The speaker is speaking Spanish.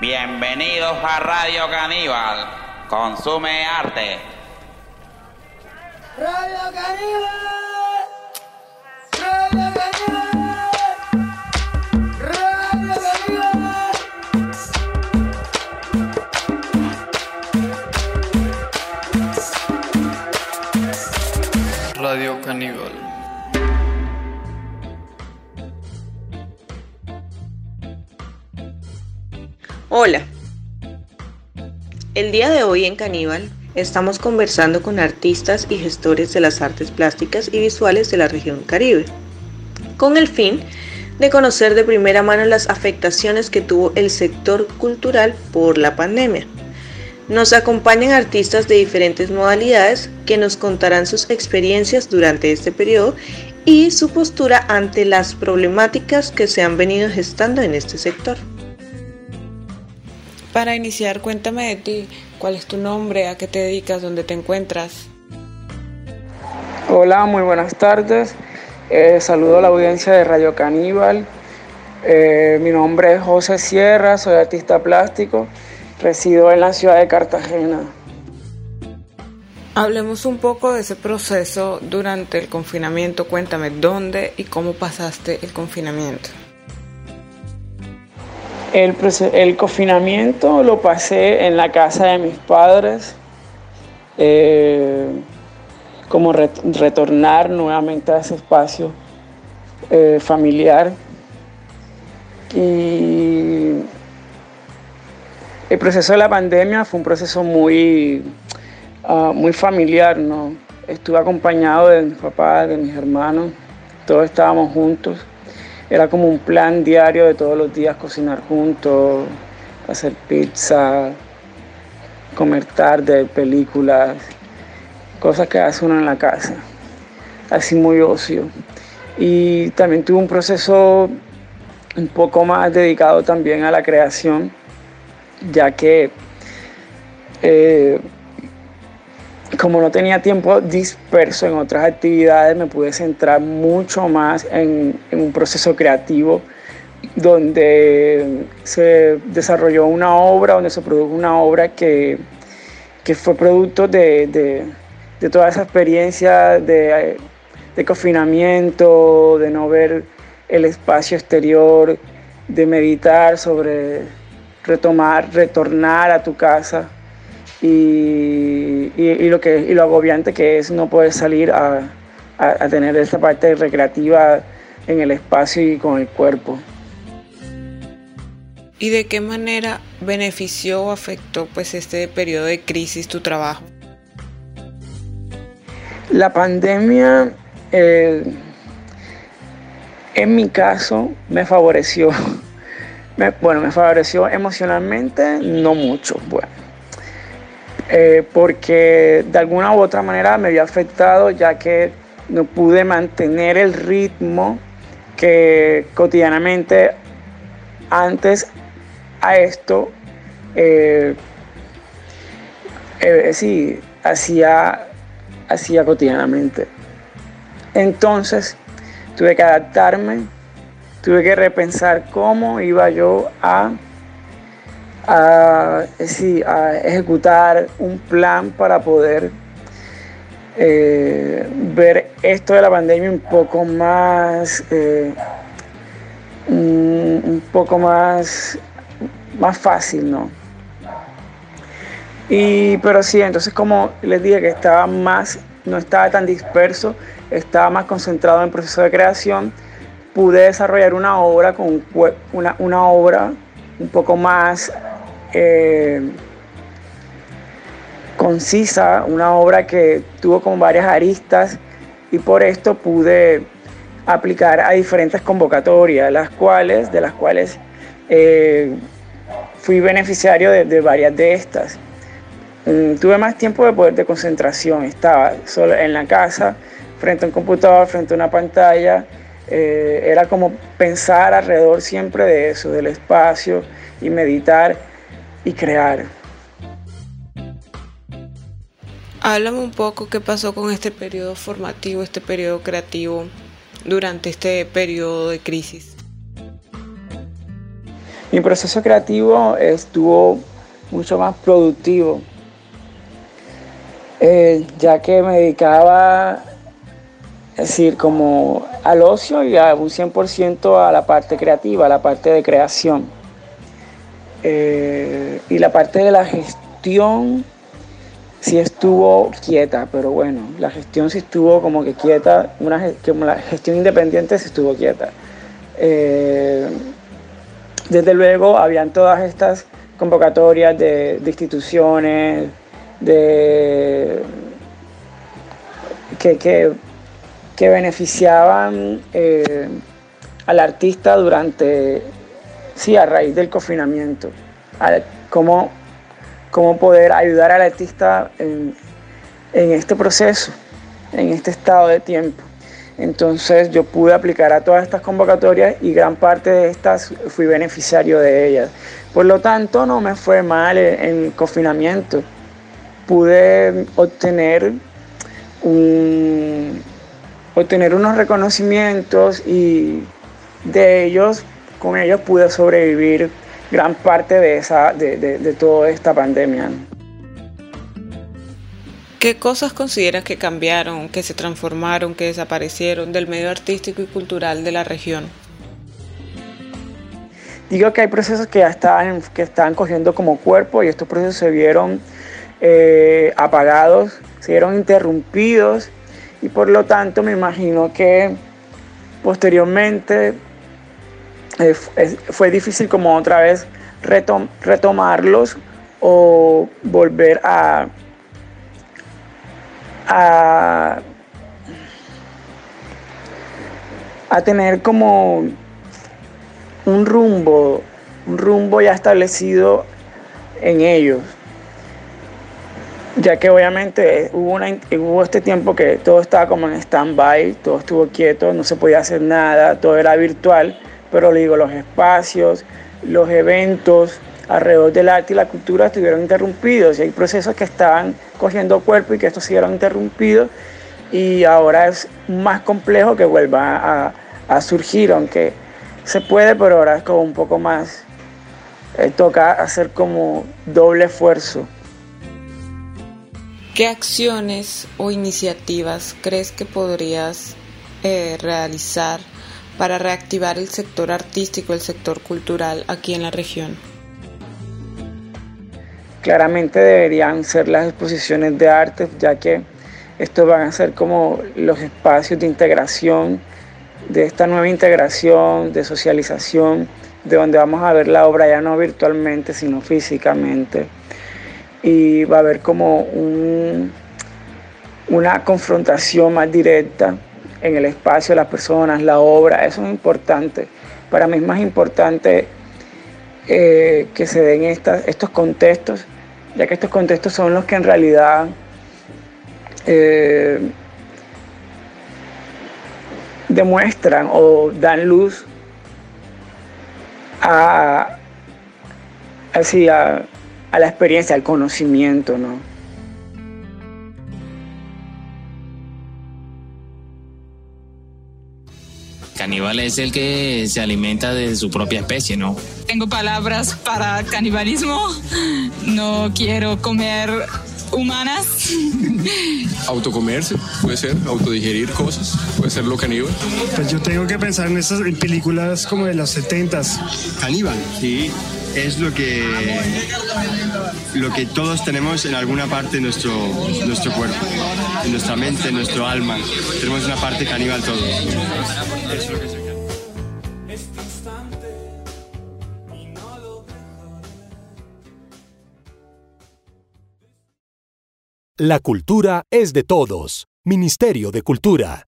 Bienvenidos a Radio Caníbal. Consume arte. Radio. El día de hoy en Caníbal estamos conversando con artistas y gestores de las artes plásticas y visuales de la región Caribe, con el fin de conocer de primera mano las afectaciones que tuvo el sector cultural por la pandemia. Nos acompañan artistas de diferentes modalidades que nos contarán sus experiencias durante este periodo y su postura ante las problemáticas que se han venido gestando en este sector. Para iniciar, cuéntame de ti, cuál es tu nombre, a qué te dedicas, dónde te encuentras. Hola, muy buenas tardes. Eh, saludo a la audiencia de Radio Caníbal. Eh, mi nombre es José Sierra, soy artista plástico, resido en la ciudad de Cartagena. Hablemos un poco de ese proceso durante el confinamiento. Cuéntame dónde y cómo pasaste el confinamiento. El, el confinamiento lo pasé en la casa de mis padres, eh, como re- retornar nuevamente a ese espacio eh, familiar. Y el proceso de la pandemia fue un proceso muy, ah, muy familiar, ¿no? Estuve acompañado de mis papás, de mis hermanos, todos estábamos juntos. Era como un plan diario de todos los días cocinar juntos, hacer pizza, comer tarde, películas, cosas que hace uno en la casa, así muy ocio. Y también tuve un proceso un poco más dedicado también a la creación, ya que eh, como no tenía tiempo disperso en otras actividades, me pude centrar mucho más en, un proceso creativo donde se desarrolló una obra, donde se produjo una obra que, que fue producto de, de, de toda esa experiencia de, de confinamiento, de no ver el espacio exterior, de meditar sobre retomar, retornar a tu casa y, y, y lo, que, y lo agobiante que es no poder salir a, a, a tener esta parte recreativa en el espacio y con el cuerpo. ¿Y de qué manera benefició o afectó pues este periodo de crisis tu trabajo? La pandemia, eh, en mi caso, me favoreció. Me- bueno, me favoreció emocionalmente, no mucho, bueno. Eh, porque de alguna u otra manera me había afectado ya que no pude mantener el ritmo que cotidianamente antes a esto eh, eh, sí, hacía, hacía cotidianamente. Entonces tuve que adaptarme, tuve que repensar cómo iba yo a, a, eh, sí, a ejecutar un plan para poder eh, ver esto de la pandemia un poco más, eh, un, poco más, más fácil, ¿no? Y, pero sí, entonces como les dije que estaba más, no estaba tan disperso, estaba más concentrado en el proceso de creación, pude desarrollar una obra con una, una obra un poco más eh, concisa, una obra que tuvo como varias aristas y por esto pude aplicar a diferentes convocatorias, las cuales, de las cuales eh, fui beneficiario de, varias de estas. Mm, tuve más tiempo de poder de concentración, estaba solo en la casa, frente a un computador, frente a una pantalla, eh, era como pensar alrededor siempre de eso, del espacio y meditar y crear. Háblame un poco qué pasó con este periodo formativo, este periodo creativo durante este periodo de crisis. Mi proceso creativo estuvo mucho más productivo, eh, ya que me dedicaba, es decir, como al ocio y a un 100% a la parte creativa, a la parte de creación. Eh, y la parte de la gestión sí estuvo quieta, pero bueno, la gestión sí estuvo como que quieta, una, como la gestión independiente sí estuvo quieta. Eh, desde luego, habían todas estas convocatorias de, instituciones, de, que, que, beneficiaban eh, al artista durante, sí, a raíz del confinamiento, cómo, cómo poder ayudar al artista en, en este proceso, en este estado de tiempo. Entonces yo pude aplicar a todas estas convocatorias y gran parte de estas fui beneficiario de ellas. Por lo tanto, no me fue mal en el confinamiento. Pude obtener, obtener unos reconocimientos y de ellos, con ellos pude sobrevivir gran parte de, esa, de, de toda esta pandemia. ¿Qué cosas consideras que cambiaron, que se transformaron, que desaparecieron del medio artístico y cultural de la región? Digo que hay procesos que ya están, que están cogiendo como cuerpo y estos procesos se vieron eh, apagados, se vieron interrumpidos y por lo tanto me imagino que posteriormente eh, fue difícil como otra vez retomarlos o volver a a, tener como un rumbo, un rumbo ya establecido en ellos. Ya que obviamente hubo, hubo este tiempo que todo estaba como en stand-by, todo estuvo quieto, no se podía hacer nada, todo era virtual, pero digo, los espacios, los eventos, alrededor del arte y la cultura estuvieron interrumpidos y hay procesos que estaban cogiendo cuerpo y que estos siguieron interrumpidos y ahora es más complejo que vuelva a, surgir, aunque se puede, pero ahora es como un poco más, eh, toca hacer como doble esfuerzo. ¿Qué acciones o iniciativas crees que podrías eh, realizar para reactivar el sector artístico, el sector cultural aquí en la región? claramente deberían ser las exposiciones de arte, ya que estos van a ser como los espacios de integración, de esta nueva integración, de socialización, de donde vamos a ver la obra ya no virtualmente, sino físicamente. Y va a haber como una confrontación más directa en el espacio, las personas, la obra, eso es importante. Para mí es más importante eh, que se den estos contextos ya que estos contextos son los que en realidad eh, demuestran o dan luz a, así, a, a la experiencia, al conocimiento, ¿no? Caníbal es el que se alimenta de su propia especie, ¿no? Tengo palabras para canibalismo. No quiero comer humanas. Autocomerse, puede ser, autodigerir cosas, puede ser lo caníbal. Pues yo tengo que pensar en esas películas como de los 70s. Caníbal, sí, es lo que lo que todos tenemos en alguna parte de nuestro, nuestro cuerpo, en nuestra mente, en nuestro alma. Tenemos una parte caníbal todos. La cultura es de todos. Ministerio de Cultura.